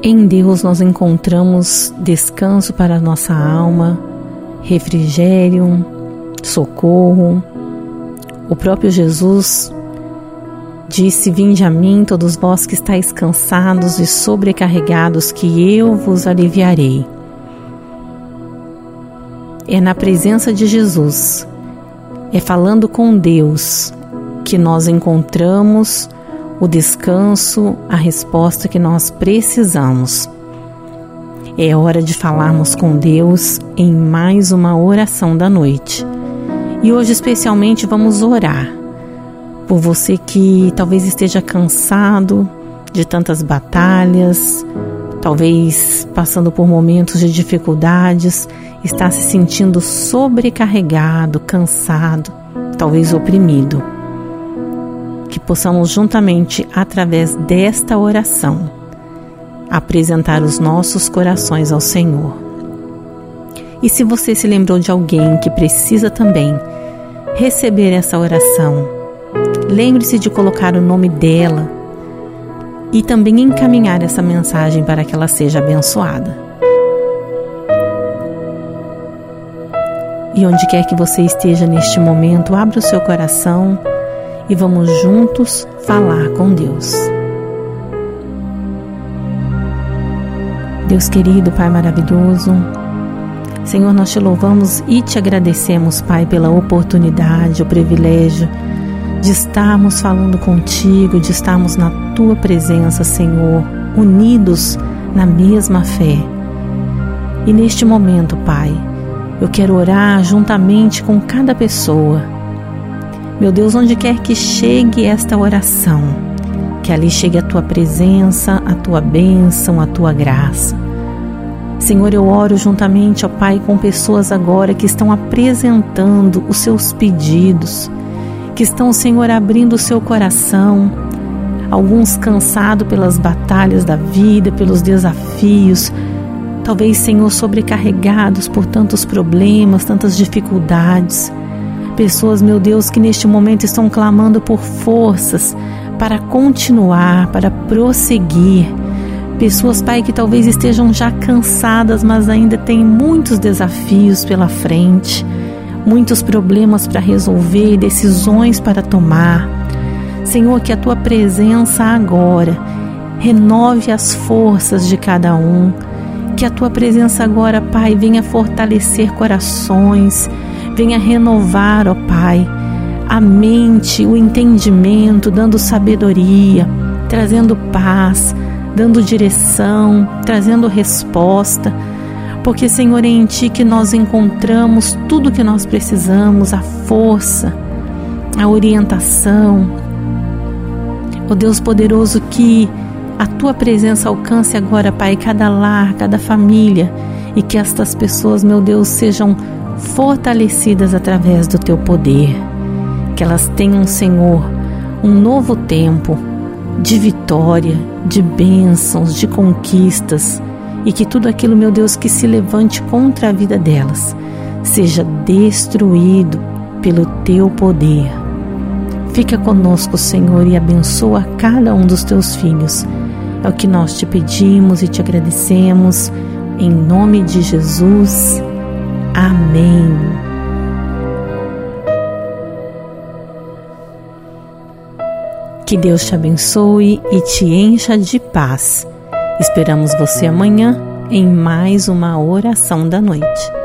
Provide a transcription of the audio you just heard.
Em Deus nós encontramos descanso para a nossa alma, refrigério, socorro. O próprio Jesus disse: Vinde a mim, todos vós que estáis cansados e sobrecarregados, que eu vos aliviarei. É na presença de Jesus, é falando com Deus, que nós encontramos o descanso, a resposta que nós precisamos. É hora de falarmos com Deus em mais uma oração da noite. E hoje, especialmente, vamos orar por você que talvez esteja cansado de tantas batalhas, talvez passando por momentos de dificuldades, está se sentindo sobrecarregado, cansado, talvez oprimido. Possamos juntamente, através desta oração, apresentar os nossos corações ao Senhor. E se você se lembrou de alguém que precisa também receber essa oração, lembre-se de colocar o nome dela e também encaminhar essa mensagem para que ela seja abençoada. E onde quer que você esteja neste momento, abra o seu coração e vamos juntos falar com Deus. Deus querido, Pai maravilhoso, Senhor, nós te louvamos e te agradecemos, Pai, pela oportunidade, o privilégio de estarmos falando contigo, de estarmos na tua presença, Senhor, unidos na mesma fé. E neste momento, Pai, eu quero orar juntamente com cada pessoa. Meu Deus, onde quer que chegue esta oração, que ali chegue a tua presença, a tua bênção, a tua graça. Senhor, eu oro juntamente, ó Pai, com pessoas agora que estão apresentando os seus pedidos que estão, Senhor, abrindo o seu coração. Alguns cansados pelas batalhas da vida, pelos desafios, talvez, Senhor, sobrecarregados por tantos problemas, tantas dificuldades. Pessoas, meu Deus, que neste momento estão clamando por forças para continuar, para prosseguir. Pessoas, Pai, que talvez estejam já cansadas, mas ainda têm muitos desafios pela frente muitos problemas para resolver, decisões para tomar. Senhor, que a tua presença agora renove as forças de cada um. Que a tua presença agora, Pai, venha fortalecer corações, venha renovar, ó Pai, a mente, o entendimento, dando sabedoria, trazendo paz, dando direção, trazendo resposta porque, Senhor, é em Ti que nós encontramos tudo o que nós precisamos, a força, a orientação. Ó Deus poderoso, que a Tua presença alcance agora, Pai, cada lar, cada família e que estas pessoas, meu Deus, sejam fortalecidas através do Teu poder. Que elas tenham, Senhor, um novo tempo de vitória, de bênçãos, de conquistas e que tudo aquilo, meu Deus, que se levante contra a vida delas seja destruído pelo teu poder. Fica conosco, Senhor, e abençoa cada um dos teus filhos. É o que nós te pedimos e te agradecemos. Em nome de Jesus. Amém. Que Deus te abençoe e te encha de paz. Esperamos você amanhã em mais uma oração da noite.